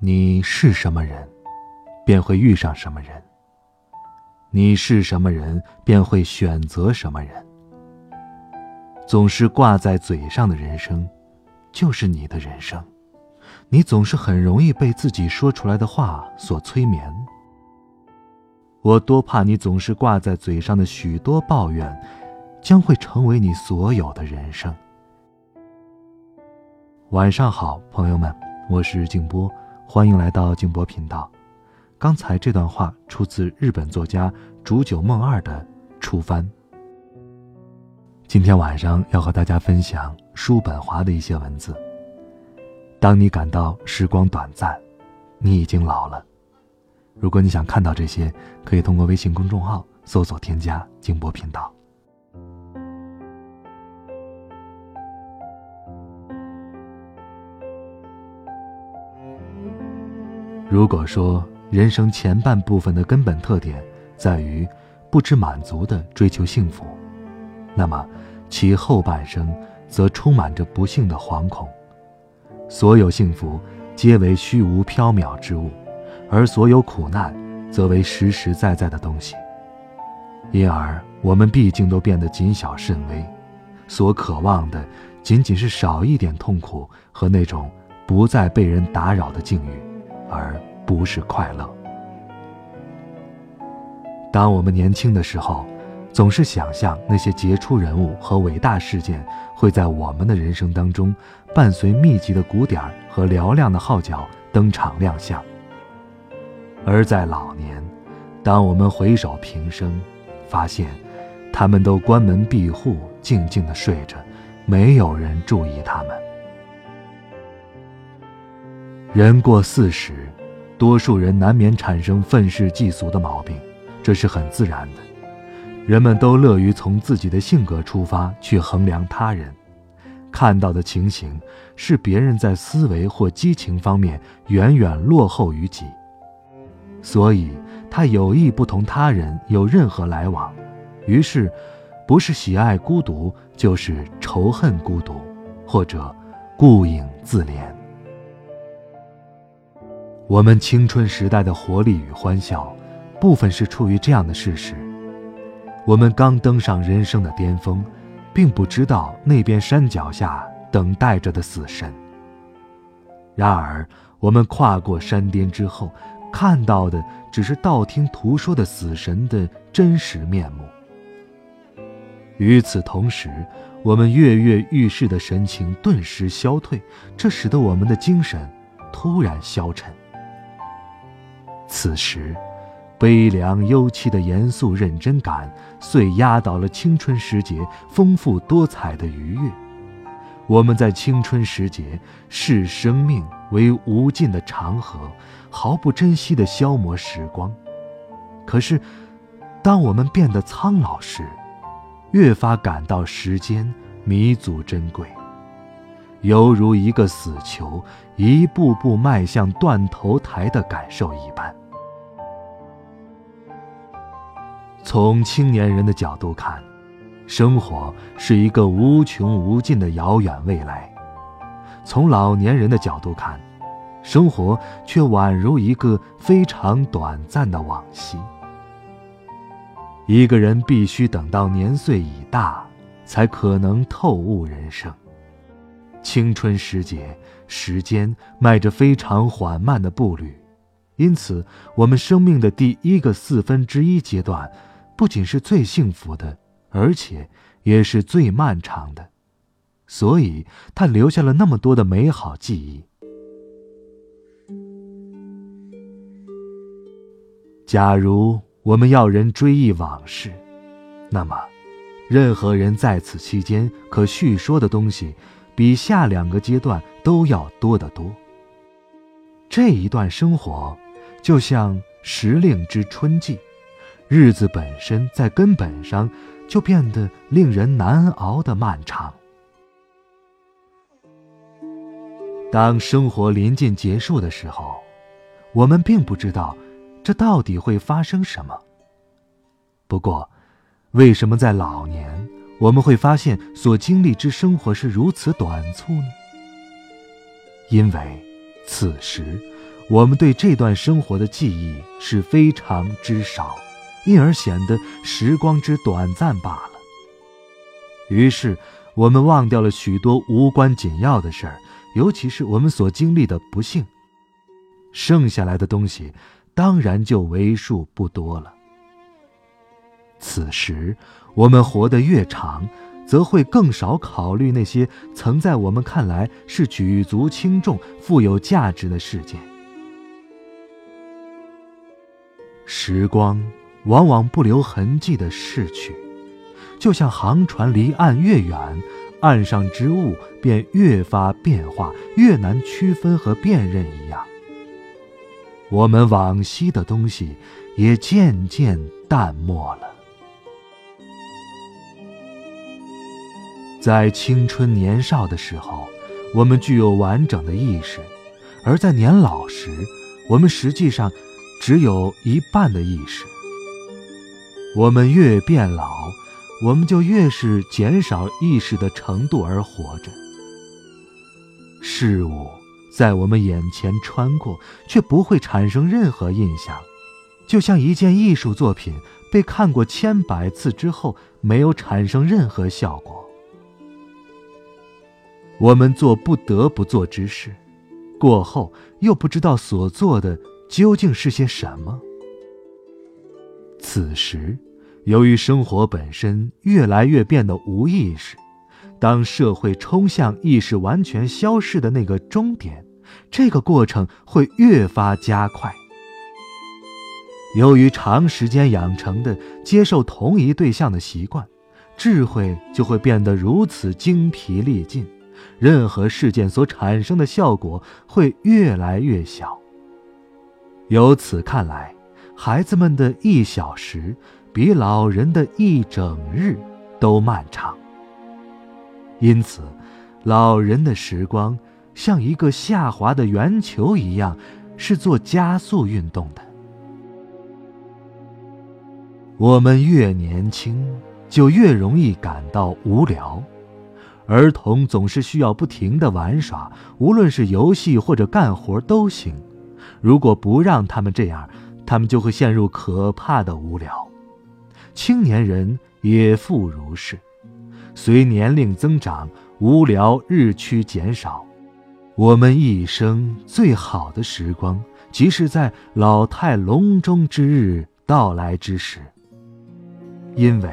你是什么人？便会遇上什么人。你是什么人，便会选择什么人。总是挂在嘴上的人生，就是你的人生。你总是很容易被自己说出来的话所催眠。我多怕你总是挂在嘴上的许多抱怨，将会成为你所有的人生。晚上好，朋友们，我是静波，欢迎来到静波频道。刚才这段话出自日本作家竹久梦二的《初帆》。今天晚上要和大家分享叔本华的一些文字。当你感到时光短暂，你已经老了。如果你想看到这些，可以通过微信公众号搜索添加“静波频道”。如果说，人生前半部分的根本特点在于不知满足的追求幸福，那么其后半生则充满着不幸的惶恐。所有幸福皆为虚无缥缈之物，而所有苦难则为实实在在的东西。因而，我们毕竟都变得谨小慎微，所渴望的仅仅是少一点痛苦和那种不再被人打扰的境遇，而。不是快乐。当我们年轻的时候，总是想象那些杰出人物和伟大事件会在我们的人生当中，伴随密集的鼓点和嘹亮的号角登场亮相。而在老年，当我们回首平生，发现他们都关门闭户，静静的睡着，没有人注意他们。人过四十。多数人难免产生愤世嫉俗的毛病，这是很自然的。人们都乐于从自己的性格出发去衡量他人，看到的情形是别人在思维或激情方面远远落后于己，所以他有意不同他人有任何来往，于是，不是喜爱孤独，就是仇恨孤独，或者顾影自怜。我们青春时代的活力与欢笑，部分是出于这样的事实：我们刚登上人生的巅峰，并不知道那边山脚下等待着的死神。然而，我们跨过山巅之后，看到的只是道听途说的死神的真实面目。与此同时，我们跃跃欲试的神情顿时消退，这使得我们的精神突然消沉。此时，悲凉幽戚的严肃认真感，遂压倒了青春时节丰富多彩的愉悦。我们在青春时节视生命为无尽的长河，毫不珍惜地消磨时光。可是，当我们变得苍老时，越发感到时间弥足珍贵，犹如一个死囚一步步迈向断头台的感受一般。从青年人的角度看，生活是一个无穷无尽的遥远未来；从老年人的角度看，生活却宛如一个非常短暂的往昔。一个人必须等到年岁已大，才可能透悟人生。青春时节，时间迈着非常缓慢的步履，因此，我们生命的第一个四分之一阶段。不仅是最幸福的，而且也是最漫长的，所以他留下了那么多的美好记忆。假如我们要人追忆往事，那么，任何人在此期间可叙说的东西，比下两个阶段都要多得多。这一段生活，就像时令之春季，日子本身在根本上就变得令人难熬的漫长。当生活临近结束的时候，我们并不知道这到底会发生什么。不过，为什么在老年我们会发现所经历之生活是如此短促呢？因为此时我们对这段生活的记忆是非常之少，因而显得时光之短暂罢了。于是，我们忘掉了许多无关紧要的事儿。尤其是我们所经历的不幸，剩下来的东西，当然就为数不多了。此时，我们活得越长，则会更少考虑那些曾在我们看来是举足轻重、富有价值的事件。时光往往不留痕迹的逝去，就像航船离岸越远。岸上之物便越发变化，越难区分和辨认一样。我们往昔的东西也渐渐淡漠了。在青春年少的时候，我们具有完整的意识；而在年老时，我们实际上只有一半的意识。我们越变老。我们就越是减少意识的程度而活着。事物在我们眼前穿过，却不会产生任何印象，就像一件艺术作品被看过千百次之后，没有产生任何效果。我们做不得不做之事，过后又不知道所做的究竟是些什么。此时。由于生活本身越来越变得无意识，当社会冲向意识完全消逝的那个终点，这个过程会越发加快。由于长时间养成的接受同一对象的习惯，智慧就会变得如此精疲力尽，任何事件所产生的效果会越来越小。由此看来，孩子们的一小时。比老人的一整日都漫长，因此，老人的时光像一个下滑的圆球一样，是做加速运动的。我们越年轻，就越容易感到无聊。儿童总是需要不停的玩耍，无论是游戏或者干活都行。如果不让他们这样，他们就会陷入可怕的无聊。青年人也复如是，随年龄增长，无聊日趋减少。我们一生最好的时光，即是在老态龙钟之日到来之时。因为，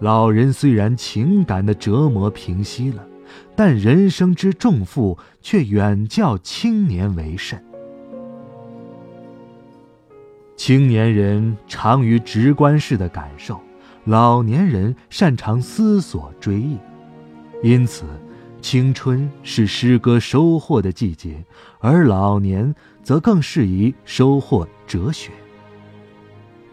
老人虽然情感的折磨平息了，但人生之重负却远较青年为甚。青年人长于直观式的感受，老年人擅长思索追忆，因此，青春是诗歌收获的季节，而老年则更适宜收获哲学。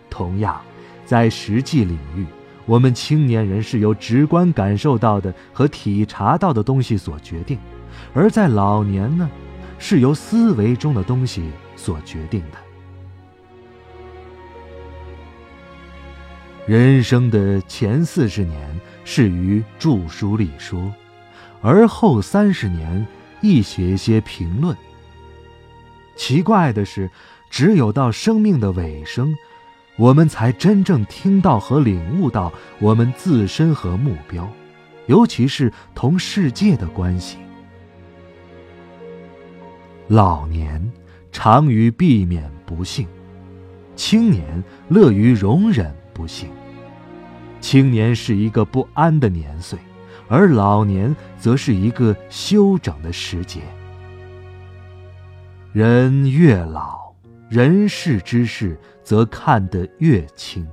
同样，在实际领域，我们青年人是由直观感受到的和体察到的东西所决定，而在老年呢，是由思维中的东西所决定的。人生的前四十年是于著书立说，而后三十年亦写些评论。奇怪的是，只有到生命的尾声，我们才真正听到和领悟到我们自身和目标，尤其是同世界的关系。老年长于避免不幸，青年乐于容忍。不幸，青年是一个不安的年岁，而老年则是一个休整的时节。人越老，人世之事则看得越清。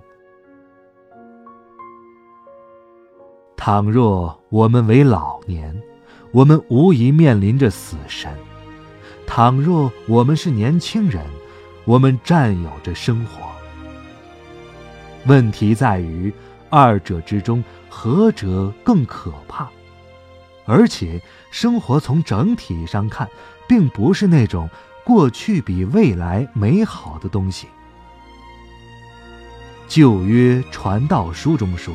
倘若我们为老年，我们无疑面临着死神；倘若我们是年轻人，我们占有着生活。问题在于，二者之中何者更可怕？而且，生活从整体上看，并不是那种过去比未来美好的东西。旧约传道书中说：“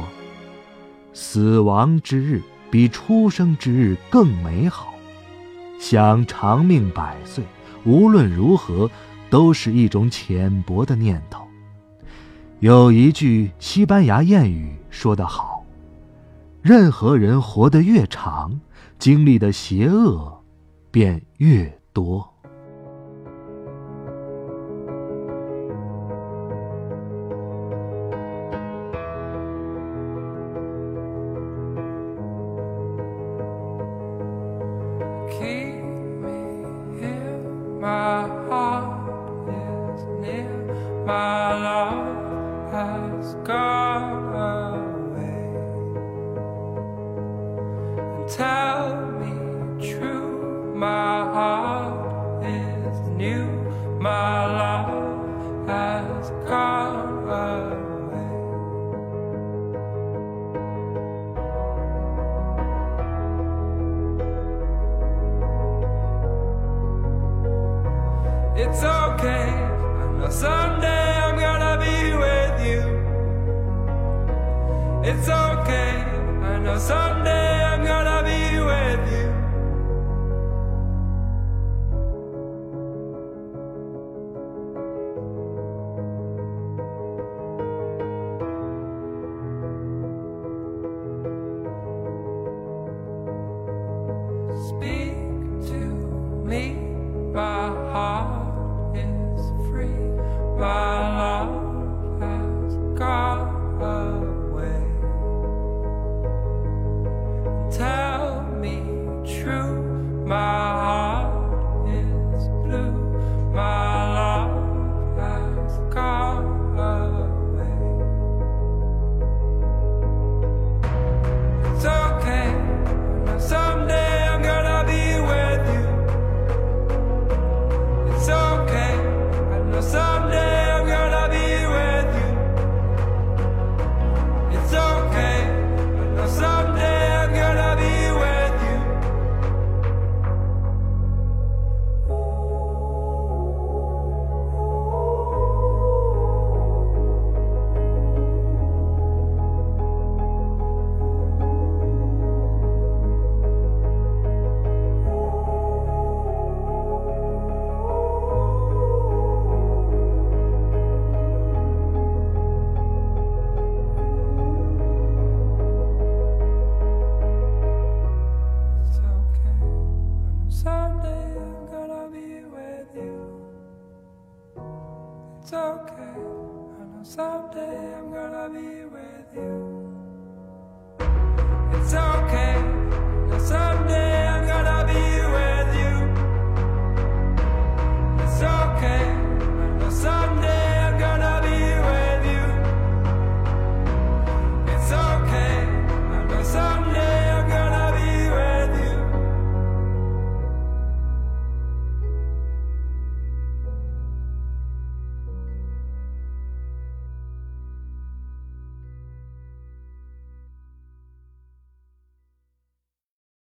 死亡之日比出生之日更美好。”想长命百岁，无论如何，都是一种浅薄的念头。有一句西班牙谚语说得好：“任何人活得越长，经历的邪恶便越多。” My